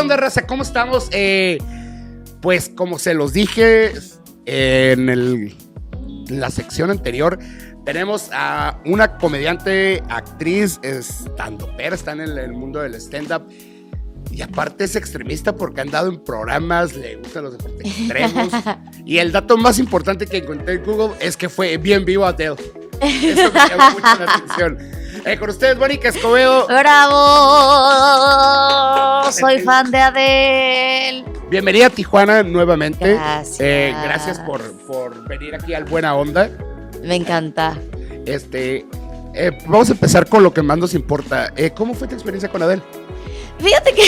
onda, raza? ¿Cómo estamos? Eh, pues como se los dije en, el- en la sección anterior, tenemos a una comediante, actriz, estandopera, está en el, el mundo del stand-up. Y aparte es extremista porque ha andado en programas, le gustan los deportes extremos. y el dato más importante que encontré en Google es que fue bien vivo Adele. Eso me llamó mucho la atención. Eh, con ustedes, Mónica Escobedo. ¡Bravo! Soy fan de Adele. Bienvenida a Tijuana nuevamente. Gracias. Eh, gracias por, por venir aquí al Buena Onda. Me encanta. Este, eh, vamos a empezar con lo que más nos importa. Eh, ¿Cómo fue tu experiencia con Adele? Fíjate que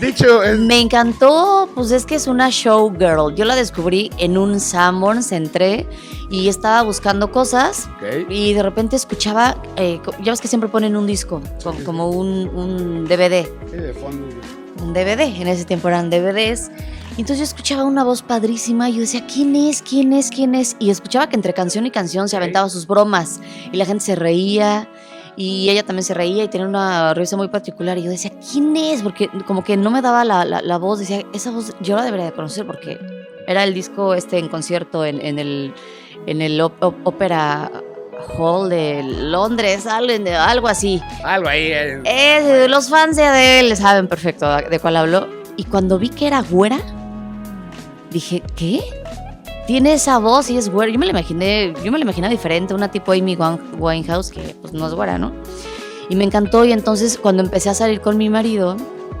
Dicho, es- me encantó, pues es que es una showgirl. Yo la descubrí en un Sanborns, entré y estaba buscando cosas y de repente escuchaba, eh, ya ves que siempre ponen un disco, co- sí, como un, un DVD. sí, de fondo. un DVD, en ese tiempo eran DVDs. Entonces yo escuchaba una voz padrísima y yo decía, ¿quién es? ¿quién es? ¿quién es? Y escuchaba que entre canción y canción se aventaba sus bromas y la gente se reía y ella también se reía y tenía una risa muy particular. Y yo decía, ¿quién es? Porque como que no me daba la, la- la voz, decía, esa voz yo la debería de conocer porque era el disco este en concierto en, en el, en el Opera Hall de Londres, algo, algo así. Algo ahí. eh, Eh, los fans de Adele saben perfecto de cuál hablo. Y cuando vi que era güera, dije, ¿qué? Tiene esa voz y es güera. Yo me la imaginé, yo me la imaginaba diferente, una tipo Amy Winehouse, que pues no es güera, ¿no? Y me encantó. Y entonces cuando empecé a salir con mi marido,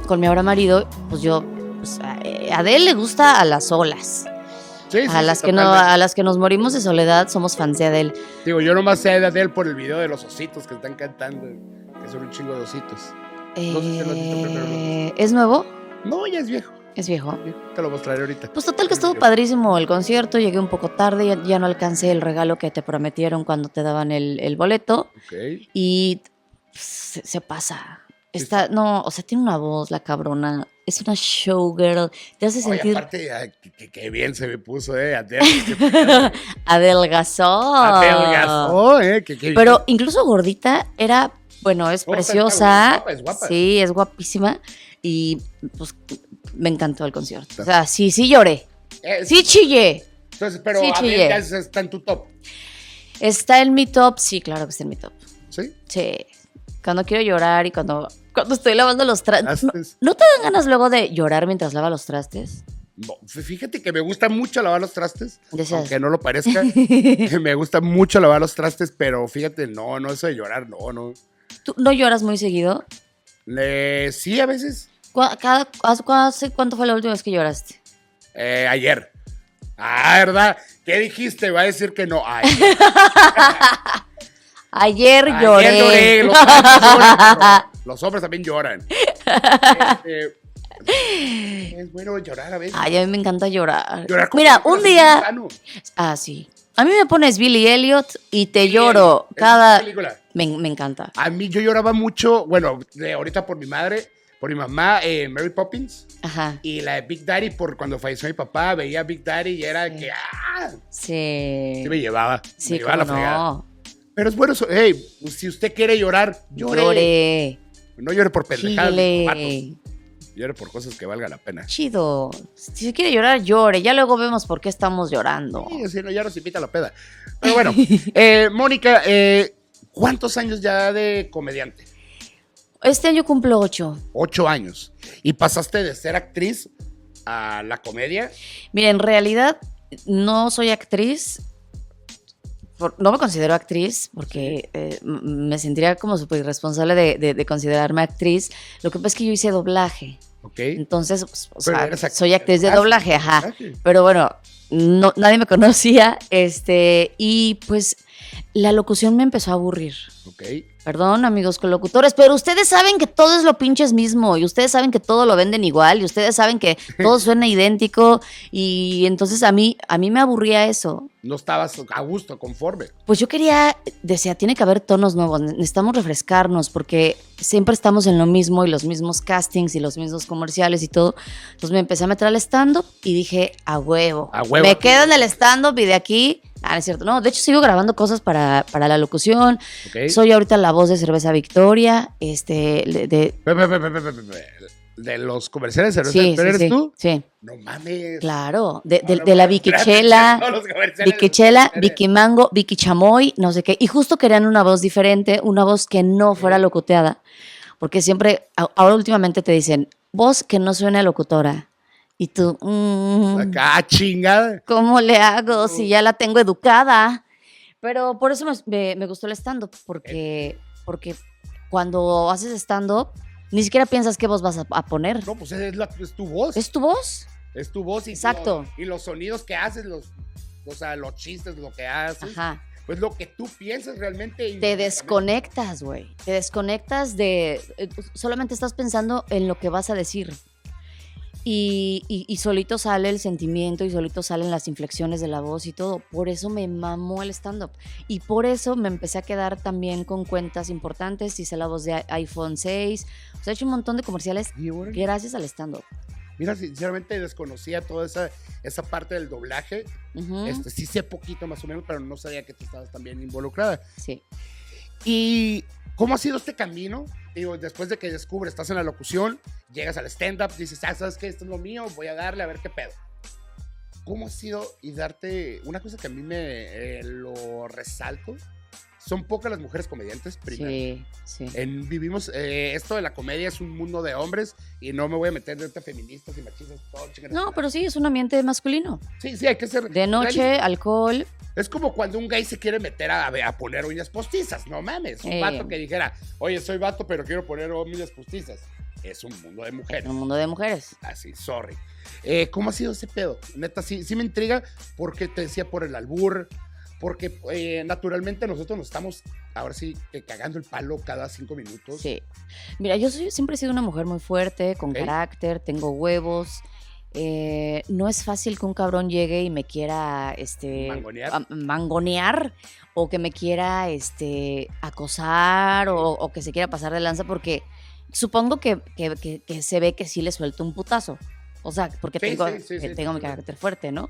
con mi ahora marido, pues yo, pues, a eh, Adele le gusta a las olas. sí, sí, A sí, las, que no, a las que nos morimos de soledad somos fans de Adele. Digo, yo nomás sé de Adele por el video de los ositos que están cantando. Que son un chingo de ositos. No sé si. Eh, ¿Es nuevo? No, ya es viejo. Es viejo. Te lo mostraré ahorita. Pues total que estuvo padrísimo el concierto, llegué un poco tarde, ya, ya no alcancé el regalo que te prometieron cuando te daban el, el boleto Ok. y se, se pasa. Está, no, o sea, tiene una voz la cabrona, es una showgirl, te hace Oye, sentir aparte, que bien se me puso, eh. Qué pedo. adelgazó. Adelgazó, eh. que- que- Pero incluso gordita era, bueno, es preciosa, guapa, es guapa. sí, es guapísima y pues me encantó el concierto. O sea, sí, sí lloré, Eh, sí chillé. Entonces, pero Sí, Adele chillé. ya es- está en tu top. Está en mi top, sí, claro que está en mi top. ¿Sí? Sí. Cuando quiero llorar y cuando, cuando estoy lavando los trastes. ¿No, te dan ganas luego de llorar mientras lava los trastes? No, fíjate que me gusta mucho lavar los trastes. Aunque no lo parezca. me gusta mucho lavar los trastes, pero fíjate, no, no eso de llorar, no, no. ¿Tú no lloras muy seguido? Eh, sí, a veces. ¿Cu- cada- hace- ¿Cuánto fue la última vez que lloraste? Eh, ayer. Ah, ¿verdad? ¿Qué dijiste? Va a decir que no. Ayer, Ayer ayer lloré. lloré. Los hombres, lloran, pero los hombres también lloran. Este, es bueno llorar a veces. Ay, a mí me encanta llorar. Llorar Mira, un día. Ah, sí. A mí me pones Billy Elliot y te lloro. Cada. película. Me, me encanta. A mí yo lloraba mucho, bueno, de ahorita por mi madre, por mi mamá, eh, Mary Poppins. Ajá. Y la de Big Daddy, por cuando falleció mi papá, veía a Big Daddy y era que, ¡ah! Sí. Sí me llevaba. me Sí, llevaba a la cómo fregada. no. Pero es bueno, hey, si usted quiere llorar, llore. Lloré. No llore por pendejadas. Llore por cosas que valgan la pena. Chido. Si se quiere llorar, llore. Ya luego vemos por qué estamos llorando. Sí, si no, ya nos invita a la peda. Pero bueno, eh, Mónica, eh, ¿cuántos años ya de comediante? Este año cumplo ocho. Ocho años. ¿Y pasaste de ser actriz a la comedia? Mira, en realidad no soy actriz. por- no me considero actriz porque eh, me sentiría como súper irresponsable de, de- de considerarme actriz. Lo que pasa es que yo hice doblaje. ¿Ok? Entonces, pues, o sea, act- soy actriz de doblaje, ajá. Pero bueno, no, nadie me conocía. Este, y pues la locución me empezó a aburrir. Ok. Perdón, amigos colocutores, pero ustedes saben que todo es lo pinches mismo y ustedes saben que todo lo venden igual y ustedes saben que todo suena idéntico y entonces a mí a mí me aburría eso. No estabas a gusto, conforme. Pues yo quería, decía, tiene que haber tonos nuevos, ne- necesitamos refrescarnos porque siempre estamos en lo mismo y los mismos castings y los mismos comerciales y todo. Entonces me empecé a meter al stand-up y dije, a huevo, A huevo. me quedo en el stand-up y de aquí... Ah, no es cierto. No, de hecho sigo grabando cosas para, para la locución. Soy ahorita la voz de Cerveza Victoria. Este, de, de- Pe- pe- pe- los comerciales de Sí, cerveza, sí, ¿pero eres sí, tú? sí. No mames. Claro, de, de- No, de la no, Vicky espérate, Chela, no, los comerciales Vicky Mango, Vicky Chamoy, no sé qué. Y justo querían una voz diferente, una voz que no fuera locuteada. Porque siempre, ahora últimamente te dicen, voz que no suene a locutora. Y tú, mm, Acá, chingada. ¿cómo le hago si ya la tengo educada? Pero por eso me, me- me gustó el stand-up, porque, porque cuando haces stand-up, ni siquiera piensas qué voz vas a, a poner. No, pues es, la- es tu voz. ¿Es tu voz? Es tu voz y, Exacto. lo- y los sonidos que haces, los, o sea, los chistes, lo que haces. Ajá. Pues lo que tú piensas realmente. Te desconectas, güey. Te desconectas de... eh, Solamente estás pensando en lo que vas a decir. Y, y- y solito sale el sentimiento y solito salen las inflexiones de la voz y todo. Por eso me mamó el stand-up. Y por eso me empecé a quedar también con cuentas importantes. Hice la voz de iPhone 6. O sea, he hecho un montón de comerciales gracias al stand-up. Mira, sinceramente desconocía toda esa, esa parte del doblaje. Este, sí sé poquito más o menos, pero no sabía que tú estabas también involucrada. Sí. ¿Y cómo ha sido este camino? Digo, después de que descubres, estás en la locución, llegas al stand-up, dices, ah, ¿sabes qué? Esto es lo mío, voy a darle a ver qué pedo. ¿Cómo ha sido y darte una cosa que a mí me eh, lo resalto? Son pocas las mujeres comediantes, primero. Sí, sí. En- vivimos, eh, esto de la comedia es un mundo de hombres y no me voy a meter de feministas y machistas. Todo, No, pero sí, es un ambiente masculino. Sí, sí, hay que ser. De noche, alcohol. Es como cuando un gay se quiere meter a, a poner uñas postizas, no mames. Un Eh. vato que dijera, oye, soy vato, pero quiero poner uñas postizas. Es un mundo de mujeres. Un mundo de mujeres. Así, sorry. Eh, ¿Cómo ha sido ese pedo? Neta, sí, sí me intriga porque te decía por el albur, porque eh, naturalmente nosotros nos estamos, ahora sí, que cagando el palo cada cinco minutos. Sí. Mira, yo soy- siempre he sido una mujer muy fuerte, con carácter, tengo huevos. Eh, no es fácil que un cabrón llegue y me quiera este, Mangonear. o que me quiera este, acosar o, o que se quiera pasar de lanza porque supongo que, que- que- que se ve que sí le suelto un putazo. O sea, porque Sí, tengo, sí, sí, tengo mi carácter fuerte, ¿no?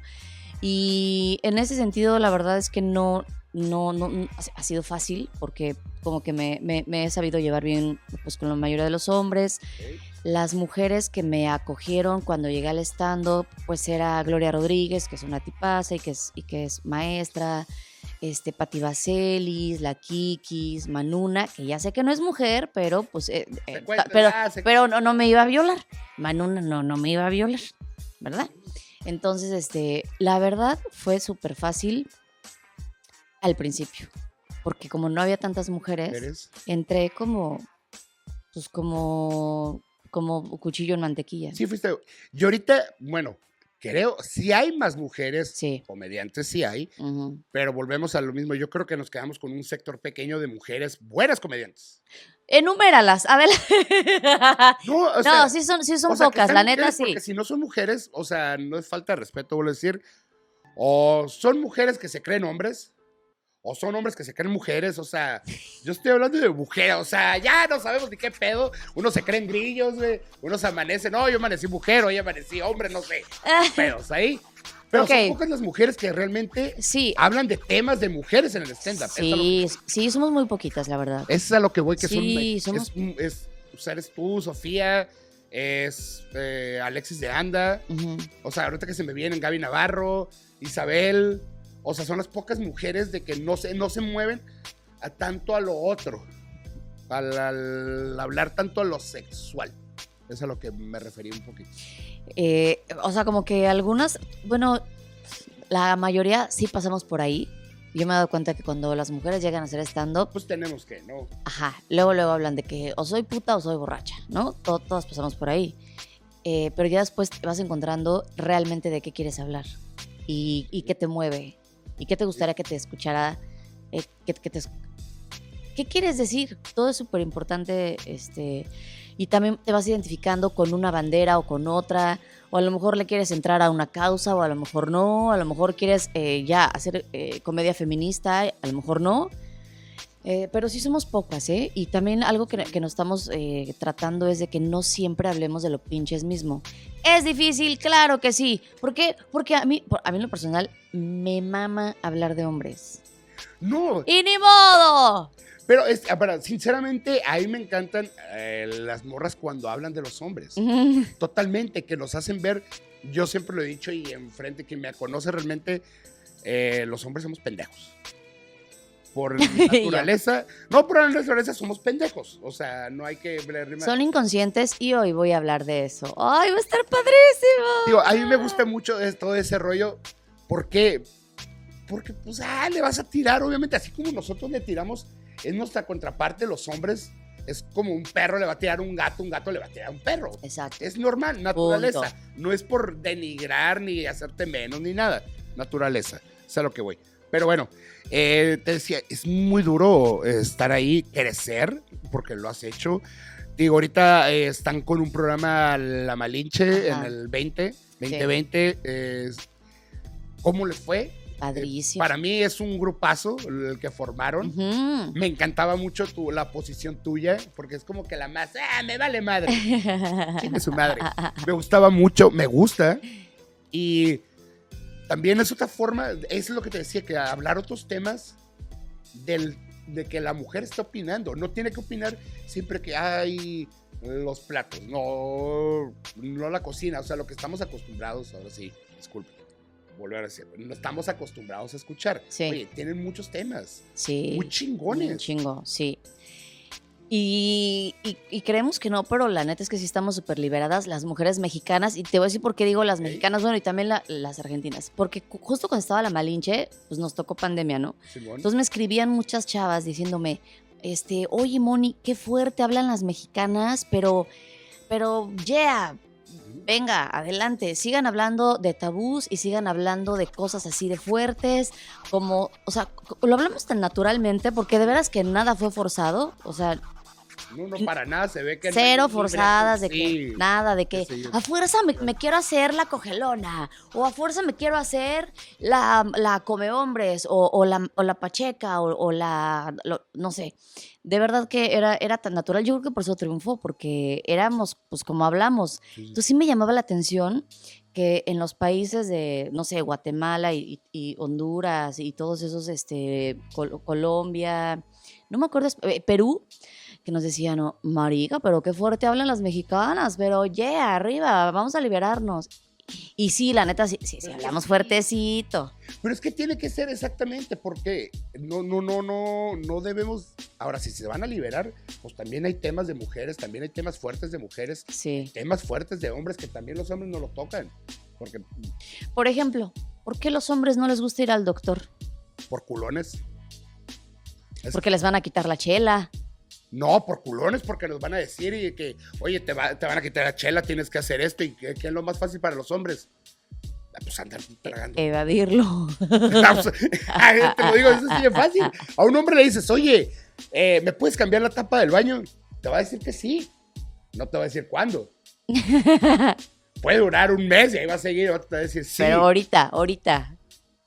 Y en ese sentido, la verdad es que no, no, no, no- ha- sido fácil porque como que me, me- me he sabido llevar bien pues, con la mayoría de los hombres. Las mujeres que me acogieron cuando llegué al stand-up, pues era Gloria Rodríguez, que es una tipaza y que es, y que es maestra, este, Pati Vaselis, la Kikis, Manuna, que ya sé que no es mujer, pero pues... eh, eh, pero pero no, no me iba a violar. Manuna no, no me iba a violar, ¿verdad? Entonces, este, la verdad fue súper fácil al principio, porque como no había tantas mujeres, ¿Eres? entré como, pues como, como cuchillo en mantequilla. Sí, fuiste. Y ahorita, bueno, creo, si hay más mujeres Sí. comediantes, sí hay, pero volvemos a lo mismo. Yo creo que nos quedamos con un sector pequeño de mujeres buenas comediantes. Enuméralas, a ver. No, o no, sí son, sí son o sea, que pocas, la neta sí. Porque si no son mujeres, o sea, no es falta de respeto, vuelvo a decir. O son mujeres que se creen hombres, o son hombres que se creen mujeres. O sea, yo estoy hablando de mujeres, o sea, ya no sabemos ni qué pedo. Unos se creen grillos, güey. Unos amanecen, no, yo amanecí mujer, hoy amanecí hombre, no sé. Pedos ahí. Pero son pocas las mujeres que realmente Sí, hablan de temas de mujeres en el stand-up. Es sí, sí, somos muy poquitas, la verdad. es a lo que voy, que Sí, son. somos- Es, es, o sea, eres tú, Sofía, es eh, Alexis de Anda. O sea, ahorita que se me vienen Gaby Navarro, Isabel. O sea, son las pocas mujeres de que no se, no se mueven a tanto a lo otro. Al, al hablar tanto a lo sexual. Es a lo que me refería un poquito. Eh, o sea, como que algunas, bueno, la mayoría sí pasamos por ahí. Yo me he dado cuenta que cuando las mujeres llegan a hacer stand-up, Pues tenemos que, ¿no? ajá, luego luego hablan de que o soy puta o soy borracha, ¿no? To- todas pasamos por ahí. Eh, pero ya después te vas encontrando realmente de qué quieres hablar y, y qué te mueve y qué te gustaría que te escuchara, eh, ¿Qué quieres decir? Todo es súper importante, este, y también te vas identificando con una bandera o con otra, o a lo mejor le quieres entrar a una causa, o a lo mejor no, a lo mejor quieres eh, ya hacer eh, comedia feminista, a lo mejor no. Eh, pero sí somos pocas, ¿eh? Y también algo que, que nos estamos eh, tratando es de que no siempre hablemos de lo pinches mismo. ¿Es difícil? Claro que sí. ¿Por qué? Porque a mí, a mí en lo personal, me mama hablar de hombres. No, ¡Y ni modo! Pero, es, ah, pero, sinceramente, a mí me encantan eh, las morras cuando hablan de los hombres. Totalmente, que nos hacen ver, yo siempre lo he dicho y enfrente, quien me conoce realmente, eh, los hombres somos pendejos. Por naturaleza, no por naturaleza somos pendejos. O sea, no hay que Son inconscientes y hoy voy a hablar de eso. ¡Ay, va a estar padrísimo! Digo, a mí me gusta mucho todo ese rollo. ¿Por qué? Porque, pues, ah, le vas a tirar, obviamente, así como nosotros le tiramos, es nuestra contraparte, los hombres. Es como un perro le va a tirar un gato, un gato le va a tirar un perro. Exacto. Es normal, naturaleza. No es por denigrar ni hacerte menos ni nada. Naturaleza. Es a lo que voy. Pero bueno, eh, te decía, es muy duro estar ahí, crecer, porque lo has hecho. Digo, ahorita eh, están con un programa La Malinche Ajá. en el 20, 2020. eh, ¿Cómo les fue? Padrísimo. Para mí es un grupazo el que formaron. Me encantaba mucho tu, la posición tuya, porque es como que la más, ah, me vale madre. Chingue su madre. Me gustaba mucho, me gusta. Y también es otra forma, es lo que te decía, que hablar otros temas del, de que la mujer está opinando. No tiene que opinar siempre que hay los platos, no, no la cocina, o sea, lo que estamos acostumbrados, ahora sí, disculpe, volver a decir, no estamos acostumbrados a escuchar. Sí. Oye, tienen muchos temas, Sí. muy chingones. Un chingo, sí. Y, y- y creemos que no, pero la neta es que sí estamos súper liberadas las mujeres mexicanas. Y te voy a decir por qué digo las mexicanas, bueno, y también la- las argentinas. Porque justo cuando estaba la Malinche, pues nos tocó pandemia, ¿no? Simón. Entonces me escribían muchas chavas diciéndome, este, oye, Moni, qué fuerte hablan las mexicanas, pero, pero, yeah, venga, adelante, sigan hablando de tabús y sigan hablando de cosas así de fuertes, como, o sea, lo hablamos tan naturalmente porque de veras que nada fue forzado, o sea, No, no, para nada se ve que... cero forzadas de Sí. que, nada, de que Sí. a fuerza me, me quiero hacer la cogelona, o a fuerza me quiero hacer la, la come hombres, o, o la, o la pacheca, o, o la, lo- no sé. De verdad que era, era tan natural, yo creo que por eso triunfó, porque éramos, pues como hablamos, entonces sí me llamaba la atención que en los países de, no sé, Guatemala y, y Honduras y todos esos, este, Col- Colombia, no me acuerdo, eh, Perú, que nos decían, no, marica, pero qué fuerte hablan las mexicanas, pero yeah, arriba, vamos a liberarnos. Y sí, la neta, sí, sí, sí, hablamos fuertecito. Pero es que tiene que ser exactamente porque no, no, no, no, no debemos. Ahora, si se van a liberar, pues también hay temas de mujeres, también hay temas fuertes de mujeres, Sí. temas fuertes de hombres que también los hombres no lo tocan. Porque Por ejemplo, ¿por qué los hombres no les gusta ir al doctor? por culones. Es- Porque les van a quitar la chela. No, por culones, porque nos van a decir y que, oye, te, va- te van a quitar la chela, tienes que hacer esto. ¿Y qué, qué es lo más fácil para los hombres? Ah, Pues andar tragando. Evadirlo. Ay, te lo digo, eso sí es fácil. A un hombre le dices, oye, eh, ¿me puedes cambiar la tapa del baño? Te va a decir que sí. No te va a decir cuándo. Puede durar un mes y ahí va a seguir. y Te va a decir sí. Pero ahorita, ahorita.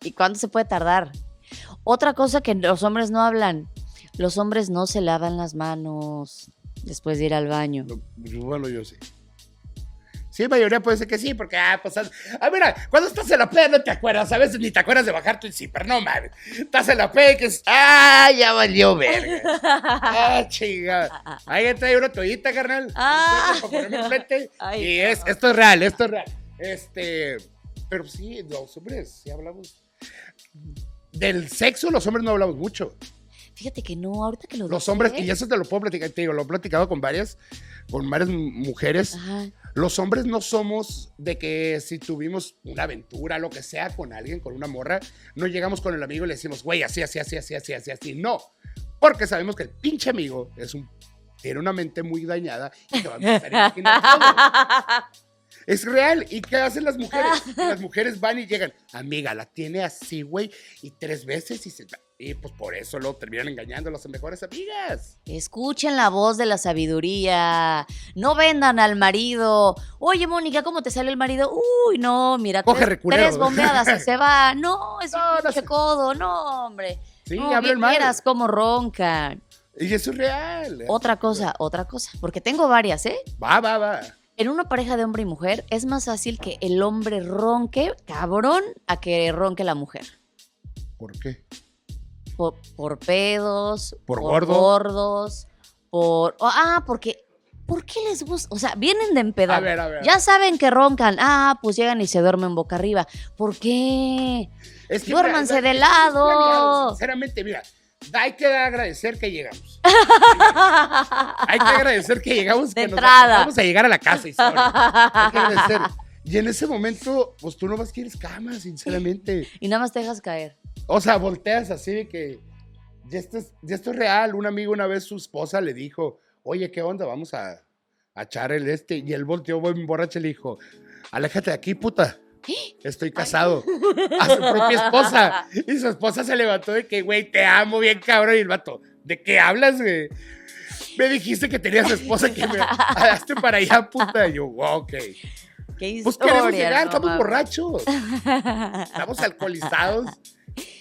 ¿Y cuánto se puede tardar? Otra cosa que los hombres no hablan. Los hombres no se lavan las manos después de ir al baño. No, bueno, yo sí. Sí, mayoría puede ser que sí, porque, ah, pues, ah, mira, cuando estás en la playa no te acuerdas, a veces ni te acuerdas de bajar tu zipper, no mames. Estás en la playa y que es, ah, ya valió verga. Ah, chingada. Ahí trae una toallita, carnal. Ah. Ay, y no. es, esto es real, esto es real. Este, pero sí, los hombres, sí hablamos. Del sexo, los hombres no hablamos mucho. Fíjate que no, ahorita que lo Los hombres, y eso te lo puedo platicar, te digo, lo he platicado con varias, con varias mujeres. Ajá. Los hombres no somos de que si tuvimos una aventura, lo que sea, con alguien, con una morra, no llegamos con el amigo y le decimos, güey, así, así, así, así, así, así, así. No, porque sabemos que el pinche amigo es un, tiene una mente muy dañada y te va a empezar a imaginar todo. Es real. ¿Y qué hacen las mujeres? Las mujeres van y llegan, amiga, la tiene así, güey, y tres veces y se... Y pues por eso lo terminan engañando a las mejores amigas. Escuchen la voz de la sabiduría. No vendan al marido. Oye, Mónica, ¿cómo te sale el marido? Uy, no, mira, Coge tres, bombeadas y se va. No, es No, un no sé. codo. No, hombre. Sí, no, hablan mal. vieras cómo roncan. Y eso es real. Otra cosa, otra cosa. Porque tengo varias, ¿eh? Va, va, va. En una pareja de hombre y mujer es más fácil que el hombre ronque, cabrón, a que ronque la mujer. ¿Por qué? Por, por pedos, Por gordo. gordos, por... oh, ah, porque... ¿Por qué les gusta? O sea, vienen de empedar. A ver, a ver. Ya saben que roncan. Ah, pues llegan y se duermen boca arriba. ¿Por qué? Es que, Duérmanse de planeado, lado. Sinceramente, mira, hay que agradecer que llegamos. hay que agradecer que llegamos. De que entrada. Vamos a llegar a la casa y. Hay que agradecer. Y en ese momento, pues tú nomás quieres cama, sinceramente. y nada más te dejas caer. O sea, volteas así de que ya esto, es, ya esto es real. Un amigo una vez su esposa le dijo, oye, ¿qué onda? Vamos a, a echar el este. Y él volteó muy borracho y le dijo, aléjate de aquí, puta. Estoy casado. A su propia esposa. Y su esposa se levantó de que, güey, te amo bien cabrón. Y el vato, ¿de qué hablas, güey? Me dijiste que tenías esposa que me hazte para allá, puta. Y yo, "Wow, ok. Qué historia. Pues queremos llegar, no estamos borrachos. Estamos alcoholizados.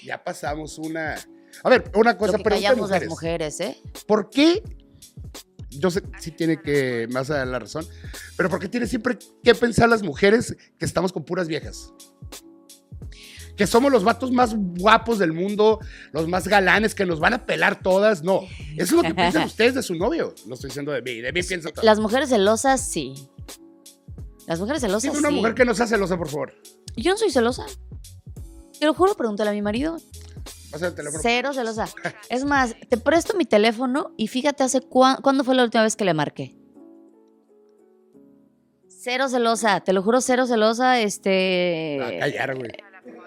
Ya pasamos una. A ver, una cosa, pero callamos las mujeres, ¿eh? ¿Por qué? Yo sé, sí tiene que más a la razón, pero ¿por qué tiene siempre que pensar las mujeres que estamos con puras viejas? Que somos los vatos más guapos del mundo, los más galanes, que nos van a pelar todas. No, eso es lo que piensan ustedes de su novio. No estoy diciendo de mí, de mí piensa todo. Las mujeres celosas, sí. Las mujeres celosas, Dime una sí. mujer que no sea celosa, por favor. Yo no soy celosa. Te lo juro, pregúntale a mi marido. Pasa el teléfono. Cero celosa. Es más, te presto mi teléfono y fíjate hace cuán- cuándo fue la última vez que le marqué. Cero celosa, te lo juro, cero celosa, este... A callar, güey.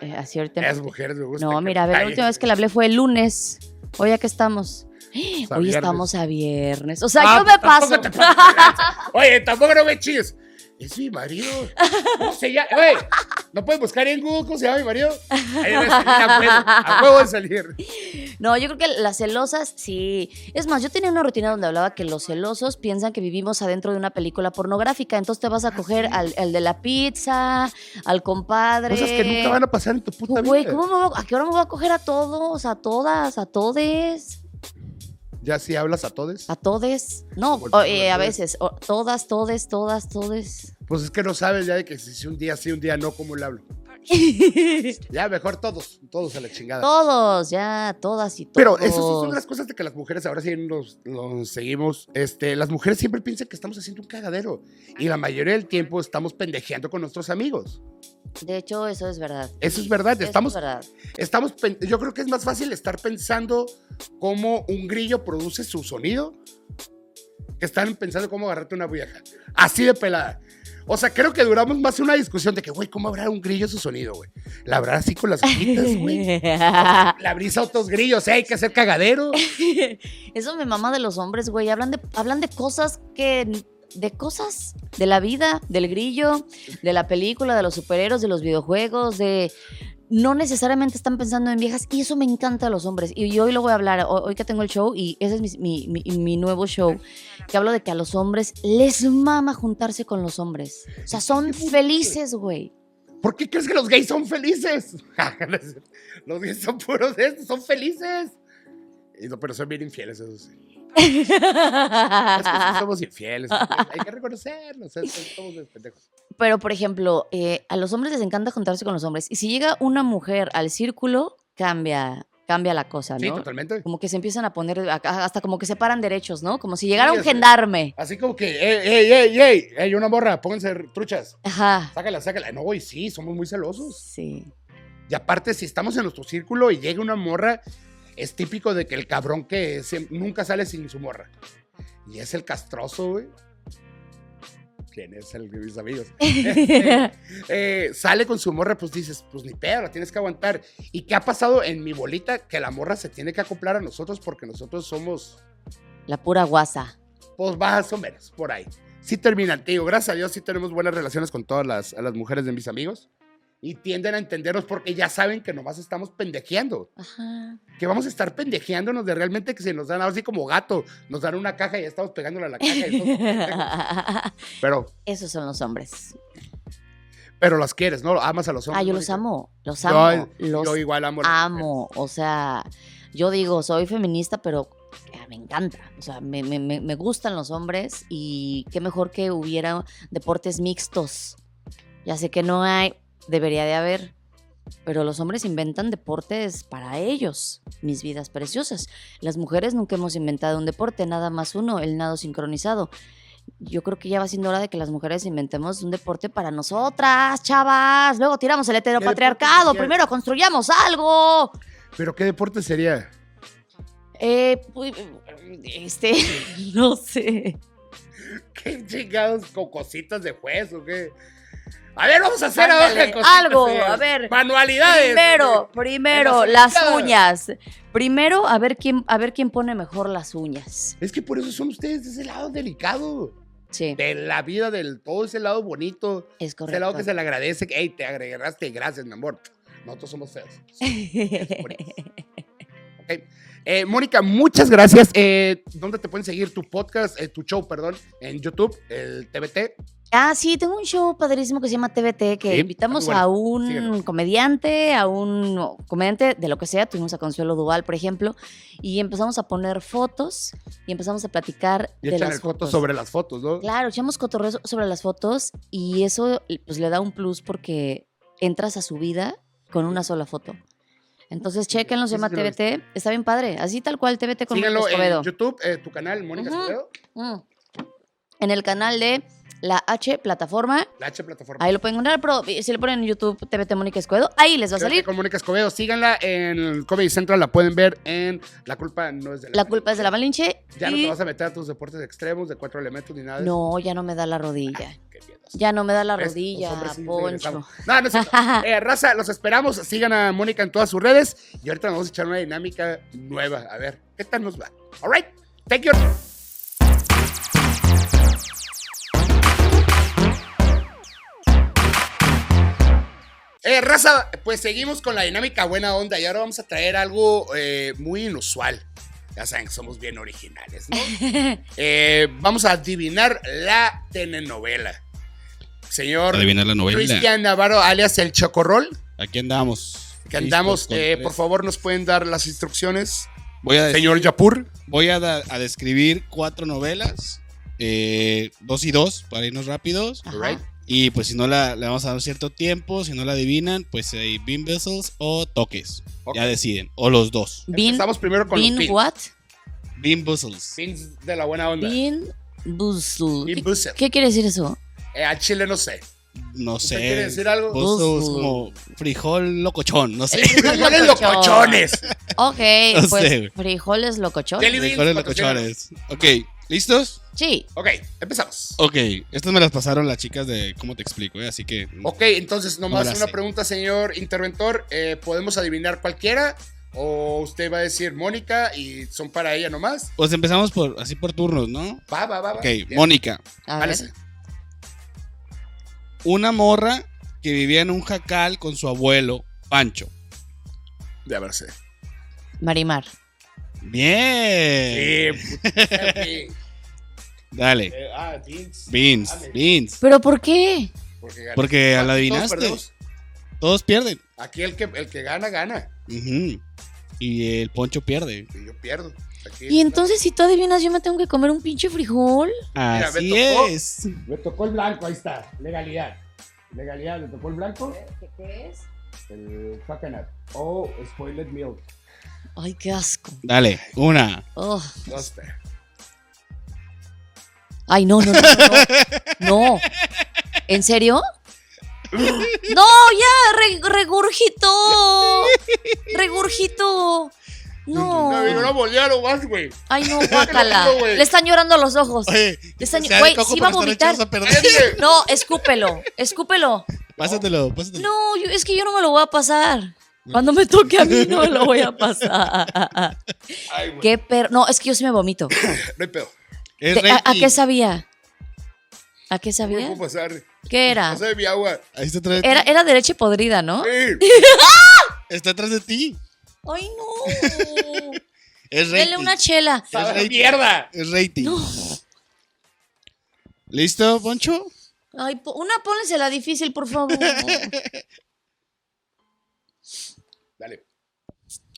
eh, así ahorita... Las mujeres me gustan. No, mira, a ver, la última vez que le hablé fue el lunes. Hoy ya que estamos. a Hoy estamos a viernes. O sea, Ah, yo me paso. te pases. Oye, tampoco no me chilles. Es mi marido. No sé ya. Güey, ¿no puedes buscar en Google cómo se llama mi marido? Ahí debe salir a huevo. A huevo de salir. No, yo creo que las celosas, sí. Es más, yo tenía una rutina donde hablaba que los celosos piensan que vivimos adentro de una película pornográfica. Entonces te vas a coger al, al de la pizza, al compadre. Cosas que nunca van a pasar en tu puta Güey, vida. ¿cómo me voy a- ¿a qué hora me voy a coger a todos? A todas, a todes, Ya si hablas a todos. a todes. No, o, eh, a todas. veces. o- todas, todes, todas, todes. Pues es que no sabes ya de que si un día sí, un día no, ¿cómo le hablo? Ya, mejor todos. Todos a la chingada. Todos, ya, todas y todos. Pero eso sí son las cosas de que las mujeres ahora sí nos, nos seguimos. Este, las mujeres siempre piensan que estamos haciendo un cagadero. Y la mayoría del tiempo estamos pendejeando con nuestros amigos. De hecho, eso es verdad. Eso es verdad. Eso Estamos, es verdad. estamos, yo creo que es más fácil estar pensando cómo un grillo produce su sonido que estar pensando cómo agarrarte una vieja. Así de pelada. O sea, creo que duramos más una discusión de que, güey, ¿cómo habrá un grillo su sonido, güey? La habrá así con las gritas, güey. La brisa a otros grillos, ¿eh? hay que hacer cagadero. Eso me mama de los hombres, güey. Hablan de, hablan de cosas que. De cosas de la vida, del grillo, de la película, de los superhéroes, de los videojuegos, de. No necesariamente están pensando en viejas y eso me encanta a los hombres. Y hoy lo voy a hablar, hoy que tengo el show y ese es mi, mi- mi- mi nuevo show, que hablo de que a los hombres les mama juntarse con los hombres. O sea, son felices, güey. ¿Por qué crees que los gays son felices? los gays son puros de estos, son felices. Pero son bien infieles, eso sí. Es que somos infieles. Hay que sea, somos de pendejos. Pero, por ejemplo, eh, a los hombres les encanta juntarse con los hombres. Y si llega una mujer al círculo, cambia, cambia la cosa, Sí, ¿no? totalmente. como que se empiezan a poner, hasta como que se paran derechos, ¿no? Como si llegara Sí, un gendarme. Así como que, ey, ey, ey, ey, ey, una morra, pónganse truchas. Ajá. Sácala, sácala. No, güey, sí, somos muy celosos. Sí. Y aparte, si estamos en nuestro círculo y llega una morra, es típico de que el cabrón que se- nunca sale sin su morra. Y es el castroso, güey. ¿Quién es el de mis amigos? Eh, sale con su morra, pues dices, pues ni pedo, la tienes que aguantar. ¿Y qué ha pasado en mi bolita? Que la morra se tiene que acoplar a nosotros porque nosotros somos, La pura guasa. pues más o menos, por ahí. Sí terminan, te digo, gracias a Dios sí tenemos buenas relaciones con todas las, a las mujeres de mis amigos. Y tienden a entendernos porque ya saben que nomás estamos pendejeando. Ajá. Que vamos a estar pendejeándonos de realmente que se nos dan así como gato. Nos dan una caja y ya estamos pegándole a la caja. y pero, Esos son los hombres. pero las quieres, ¿no? Amas a los hombres. Ah, yo los amo. Los Yo- amo. yo, los igual amo. a amo. O sea, yo digo, soy feminista, pero eh, me encanta. O sea, me- me- me gustan los hombres y qué mejor que hubiera deportes mixtos. Ya sé que no hay, debería de haber. pero los hombres inventan deportes para ellos, mis vidas preciosas. Las mujeres nunca hemos inventado un deporte, nada más uno, el nado sincronizado. Yo creo que ya va siendo hora de que las mujeres inventemos un deporte para nosotras, chavas. Luego tiramos el heteropatriarcado. Primero construyamos algo. ¿Pero qué deporte sería? Eh, pues, este, no sé. ¿Qué chingados con cositas de juez o qué? A ver, vamos a hacer Ándale, algo, a ver. Manualidades. Primero, primero, las uñas. Primero, a ver quién, a ver quién pone mejor las uñas. Es que por eso son ustedes de ese lado delicado. Sí, De la vida, del todo ese lado bonito. es Ese lado correcto. que se le agradece. Ey, te agregaste, gracias, mi amor. Nosotros somos feos. Ok. Eh, Mónica, muchas gracias. Eh, ¿Dónde te pueden seguir tu podcast, eh, tu show, perdón, en YouTube, el TBT? Ah, sí, tengo un show padrísimo que se llama TBT, que Sí, invitamos a un Síguenos. comediante, a un comediante de lo que sea. Tuvimos a Consuelo Duval, por ejemplo, y empezamos a poner fotos y empezamos a platicar Y de las fotos. sobre las fotos, ¿no? Claro, echamos cotorreo so- sobre las fotos y eso pues le da un plus porque entras a su vida con una sola foto. Entonces, chequenlo, se llama TBT. Está bien padre. Así tal cual, TBT con Escobedo. en YouTube, eh, tu canal, Mónica Ujú. Escobedo, Mm. En el canal de la H Plataforma. la H plataforma. Ahí lo pueden encontrar, pero si le ponen en YouTube TBT Mónica Escobedo, ahí les va a salir. con Mónica Escobedo. Síganla en Comedy Central, la pueden ver en La culpa no es de la La culpa es de la Malinche. Ya no te vas a meter a tus deportes extremos de cuatro elementos ni nada. No, ya no me da la rodilla. Qué miedos. Ya no me da la rodilla, hombres sí Poncho. No, no es. Eh, raza, los esperamos. Sigan a Mónica en todas sus redes. Y ahorita nos vamos a echar una dinámica nueva. A ver, ¿qué tal nos va? All right. Thank you. Eh, raza, pues seguimos con la dinámica buena onda y ahora vamos a traer algo eh, muy inusual. Ya saben que somos bien originales, ¿no? Eh, vamos a adivinar la telenovela. Señor Adivinar la novela. Cristian Navarro, alias el Chocorrol, Aquí andamos. que andamos, eh, por favor, nos pueden dar las instrucciones. Voy a, Señor Yapur. voy a, da- a describir cuatro novelas. eh, dos y dos, para irnos rápidos. Ajá. Right. Y pues si no la, le vamos a dar cierto tiempo, si no la adivinan, pues hay bean vessels o toques. Ya deciden. O los dos. Bean, Empezamos primero con bean los pins. what? Bean vessels. Pins de la buena onda. Bean. Bean ¿Qué, qué quiere decir eso? Eh, a Chile no sé. No ¿Usted sé. quiere decir algo? Buzzle es Buzzle. como frijol locochón, no sé. ¡Frijoles locochones! Ok, No pues sé. frijoles locochones. Beans, Frijoles locochones. Ok, ¿listos? Sí. Ok, empezamos. Ok, estas me las pasaron las chicas de cómo te explico, ¿eh? así que. Ok, entonces nomás una sé. pregunta, señor interventor. Eh, ¿Podemos adivinar cualquiera? ¿O usted va a decir Mónica y son para ella nomás? Pues empezamos por así por turnos, ¿no? Va, va, va. va. Ok. Mónica. A ver. Una morra que vivía en un jacal con su abuelo, Pancho. De verse. Marimar. Bien. Sí, puta, sí. Dale. Eh, ah, Beans. Beans, Dale. beans. ¿Pero por qué? Porque, gana. Porque Ah, la adivinaste. Todos pierden. Aquí el que, el que gana, gana. Y el Poncho pierde. Y yo pierdo. Aquí Y entonces, si tú adivinas, yo me tengo que comer un pinche frijol. Mira, Así me tocó. es. Me tocó el blanco, ahí está. Legalidad. Legalidad, me tocó el blanco. ¿Qué es? El coconut. O spoiled milk. Ay, qué asco. Dale, una. Oh. No sé. Ay, no, no, no, no. No. ¿En serio? No, ya, re- regurgito. Regurgito. No. No, no, no voltearon más, güey. Ay, no, guácala. No, güey. Le están llorando los ojos. Oye, Le están- sea güey, sí va a vomitar. a. No, escúpelo. Escúpelo. Pásatelo, pásatelo. No, yo- es que yo no me lo voy a pasar. Cuando me toque a mí, no me lo voy a pasar. Ay, güey. Qué perro. No, es que yo sí me vomito. No hay pedo. Es ¿Te- a, a qué sabía? ¿A qué No sabía? puedo pasar. ¿Qué era? De mi agua. Ahí está atrás de Era, ti. era de leche podrida, ¿no? Sí. Está atrás de ti. Ay, no. Es rating. Denle una chela. A rating. mierda. Es rating. No. ¿Listo, Poncho? Ay, una pónsela difícil, por favor. Dale.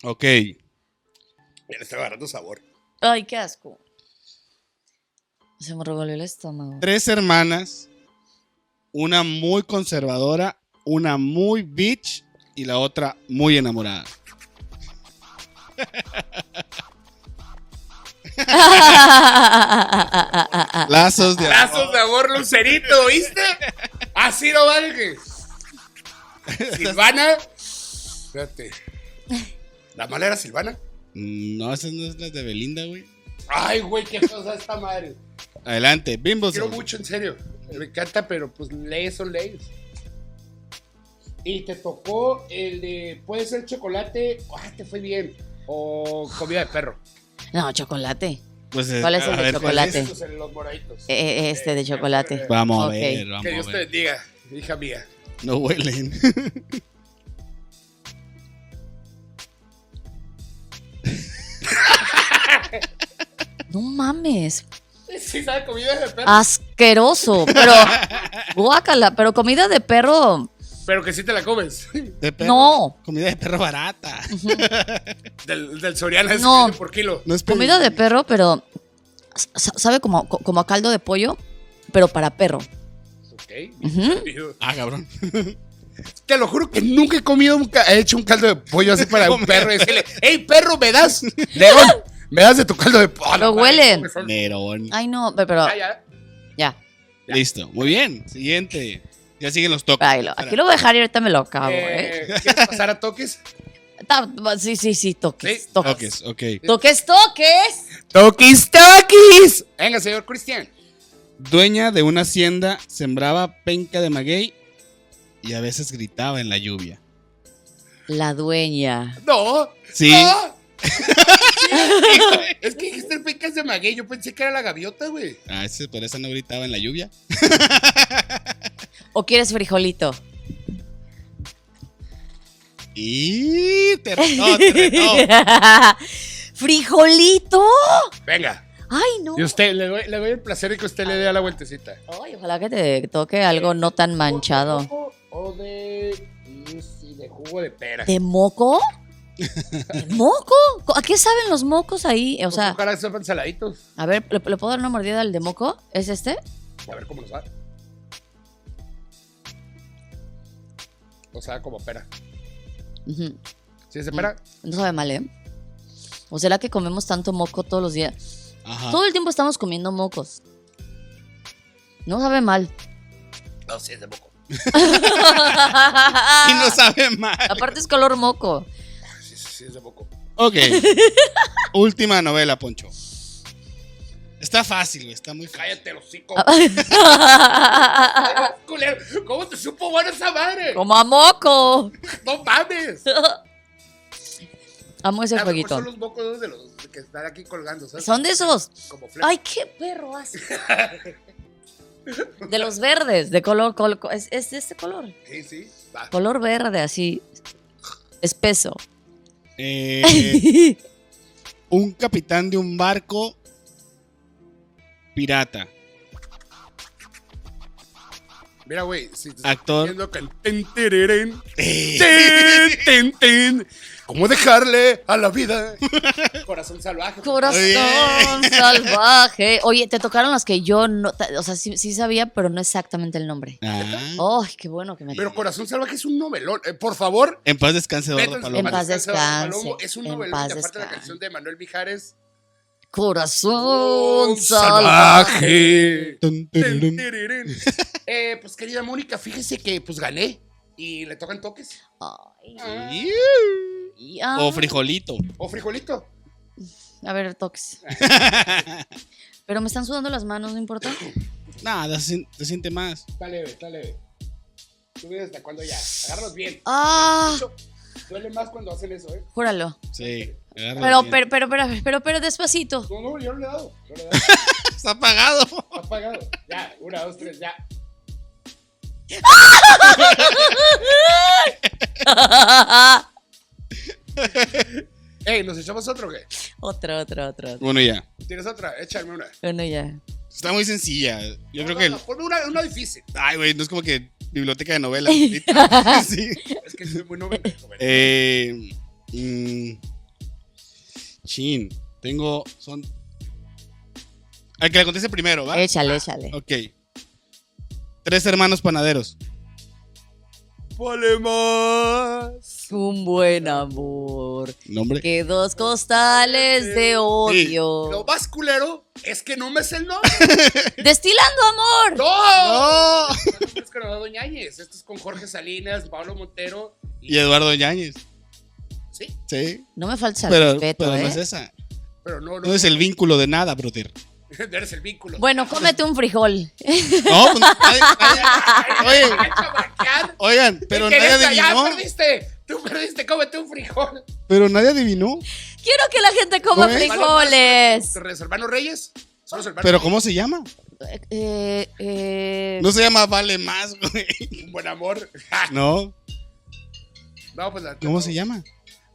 Ok. Ya le está agarrando sabor. Ay, qué asco. Se me revolvió el estómago. Tres hermanas. Una muy conservadora, una muy bitch y la otra muy enamorada. Lazos de Lazos de amor, Lucerito, ¿viste? Así no vale. Silvana. Espérate. ¿La mala era Silvana? Mm, No, esas no es las de Belinda, güey. Ay, güey, qué cosa esta madre. Adelante, Bimbo. Quiero mucho, en serio. Me encanta, pero pues leyes son leyes. Y te tocó el de. Puede ser chocolate. Ay, te fue bien. O comida de perro. No, chocolate. Pues, eh, ¿Cuál es el a de ver, chocolate? Estos, en los moraditos. Eh, eh, este de chocolate. Vamos a ver, vamos Que a Dios te ver. bendiga, hija mía. No huelen. No mames. Sí, sabe comida de perro. Asqueroso. Pero. Guácala. Pero comida de perro. Pero que sí te la comes. De perro. No. Comida de perro barata. Del, del Soriana es No. por kilo. No es Comida de perro, pero. sa- Sabe como, co- como a caldo de pollo, pero para perro. Ok. Ujú. Ah, cabrón. Te lo juro que nunca he comido un he hecho un caldo de pollo así para un perro y decirle, hey perro, ¿me das? León, ¿me das de tu caldo de pollo? Lo huele. Nerón. Ay, no, pe- pero. Ya, ya. Ya. Listo. Muy bien. Siguiente. Ya siguen los toques. Ay, lo- aquí lo voy a dejar y ahorita me lo acabo, ¿eh? Eh, ¿Quieres pasar a toques? Ta- Sí, sí, sí, toques. Sí, Toques. Toques, ok. Toques, toques. Toquis, toquis. Venga, señor Cristian. Dueña de una hacienda, sembraba penca de maguey y a veces gritaba en la lluvia. La dueña. No. Sí. No. es que dijiste el pecas de maguey. Yo pensé que era la gaviota, güey. Ah, ese, por eso no gritaba en la lluvia. ¿O quieres frijolito? Y te retó, te retó. ¿Frijolito? Venga. Ay, no. Y usted, le doy, le doy el placer de que usted le dé a la vueltecita. Ay, ojalá que te toque algo no tan manchado. ¿Moco O de. sí, de jugo de pera. ¿De moco? ¿De moco? ¿A qué saben los mocos ahí? O sea, Ojalá sepan saladitos. a ver, ¿le, le puedo dar una mordida al de moco? ¿Es este? A ver cómo nos va. O sea, como pera. Ujú. ¿Sí es de pera? No sabe mal, ¿eh? ¿O será que comemos tanto moco todos los días? Ajá. Todo el tiempo estamos comiendo mocos. No sabe mal. No, sí es de moco. Y no sabe mal. Aparte es color moco. Sí, es de. Ok. Última novela, Poncho. Está fácil, güey. Está muy fácil. Cállate, los hocico. Ah. ¿Cómo te supo bueno esa madre? Como a moco. No mames. Amo ese jueguito. Son los mocos de los que están aquí colgando, ¿sabes? Son de esos. Como. Ay, qué perro hace. De los verdes, de color, col- co- es, es de este color. Sí, sí. Va. Color verde, así. Espeso. Eh, un capitán de un barco pirata. Mira, güey, si te estoy Actor. viendo que el ten, tereren, ten, ten, ten. ¿Cómo dejarle a la vida? Corazón salvaje. Corazón Oye. salvaje. Oye, te tocaron las que yo no. O sea, sí, sí sabía, pero no exactamente el nombre. Ah. Ay, qué bueno que me. Pero Corazón salvaje es un novelón. Eh, por favor, En paz descanse, Eduardo Palomo. En paz descanse, Es un novelón. aparte la descanse. canción de Manuel Mijares. Corazón salvaje. Eh, pues querida Mónica, fíjese que pues gané. Y le tocan toques. Ay, Iu. O frijolito. O frijolito. A ver, toques. Pero me están sudando las manos, no importa. Nada, se, se siente más. Está leve, está leve. Tú ves hasta cuando ya. Agárralos bien. Ah, Duele más cuando hacen eso, ¿eh? júralo. Sí. Pero, bien. pero, pero, pero, pero, pero despacito. No, no, yo no le he dado. Yo no le he dado. Está apagado. Está apagado. Ya, una, dos, tres, ya. Ey, ¿nos echamos otro o qué? otro, otro, otro. otro. Bueno, ya. ¿Tienes otra? Échame una. Bueno, ya. Está muy sencilla. Yo No, creo no, que. no, ponme una, una difícil. Ay, güey, no es como que biblioteca de novelas. sí. Es que soy muy novel. Eh, mm, chin. Tengo. Son. Al que le conteste primero, ¿va? Échale, échale. Ok. Tres hermanos panaderos. vale más. Un buen amor. Nombre. Que dos costales de odio. Lo más culero es que no me sé el nombre. Destilando amor. ¡No! No, es con Eduardo Ñañez. Esto es con Jorge Salinas, Pablo Montero. Y Eduardo Yáñez. Sí, Sí. No me falta el Pero, respeto, pero ¿eh? no es esa. pero no, no. No es el vínculo de nada, brother. Eres el vínculo. Bueno, cómete un frijol. No, pues, oye, oigan, pero ¿Qué nadie adivinó. Tú perdiste, cómete un frijol. Pero nadie adivinó. Quiero que la gente coma ¿Cómo es? frijoles. ¿Tus hermanos Reyes? ¿Son los hermanos Pero Reyes? ¿cómo se llama? Eh, eh, No se llama Vale Más, güey. Un buen amor. No. No, pues la- ¿Cómo se llama?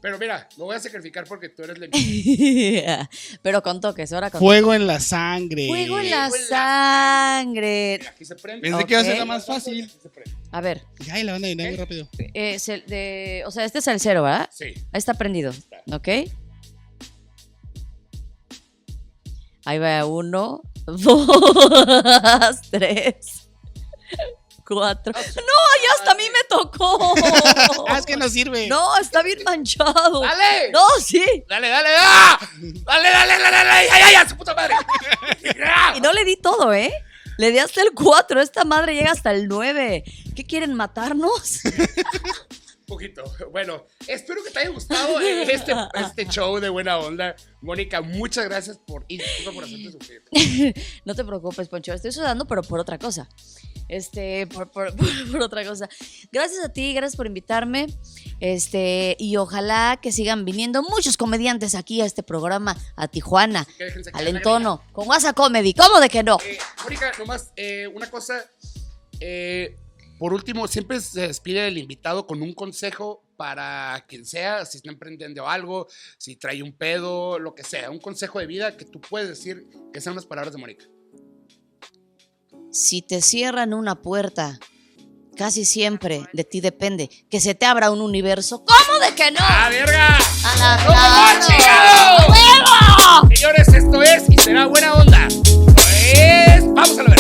Pero mira, me voy a sacrificar porque tú eres la Pero con toques, ahora con Fuego en la sangre. Fuego en la Fuego en la sangre. Aquí se prende. Pensé que iba a ser la más fácil. Aquí se prende. A ver, Ay, la van a adivinar muy rápido. eh, es el de, o sea, este es el cero, ¿verdad? Sí. Ahí está prendido. ¿Ok? Ahí va uno, dos, tres, cuatro. No, ya hasta a mí me tocó. Ah, es que no sirve. No, está bien manchado. ¡Dale! No, sí. ¡Dale, dale! ¡Ah! ¡Dale, dale, dale, dale! ¡Ay, ay, ay! ¡Su puta madre! Y no le di todo, ¿eh? Le di hasta el 4. Esta madre llega hasta el 9. ¿Qué quieren matarnos? poquito. Bueno, espero que te haya gustado eh, este, este show de buena onda. Mónica, muchas gracias por, y disculpa por hacerte sufrir. No te preocupes, Poncho. Estoy sudando, pero por otra cosa. Este, por, por- por- por otra cosa. Gracias a ti, gracias por invitarme. Este, y ojalá que sigan viniendo muchos comediantes aquí a este programa, a Tijuana, al entono, con WhatsApp Comedy. ¿Cómo de que no? Eh, Mónica, nomás eh, una cosa. eh, por último, siempre se despide el invitado con un consejo para quien sea, si está emprendiendo algo, si trae un pedo, lo que sea. Un consejo de vida que tú puedes decir que sean unas palabras de Mónica. Si te cierran una puerta, casi siempre de ti depende que se te abra un universo. ¿Cómo de que no? ¡Ah, verga! ¡A la ¡Cómo no, ¡Huevo! Señores, esto es y será buena onda. Pues, vamos a la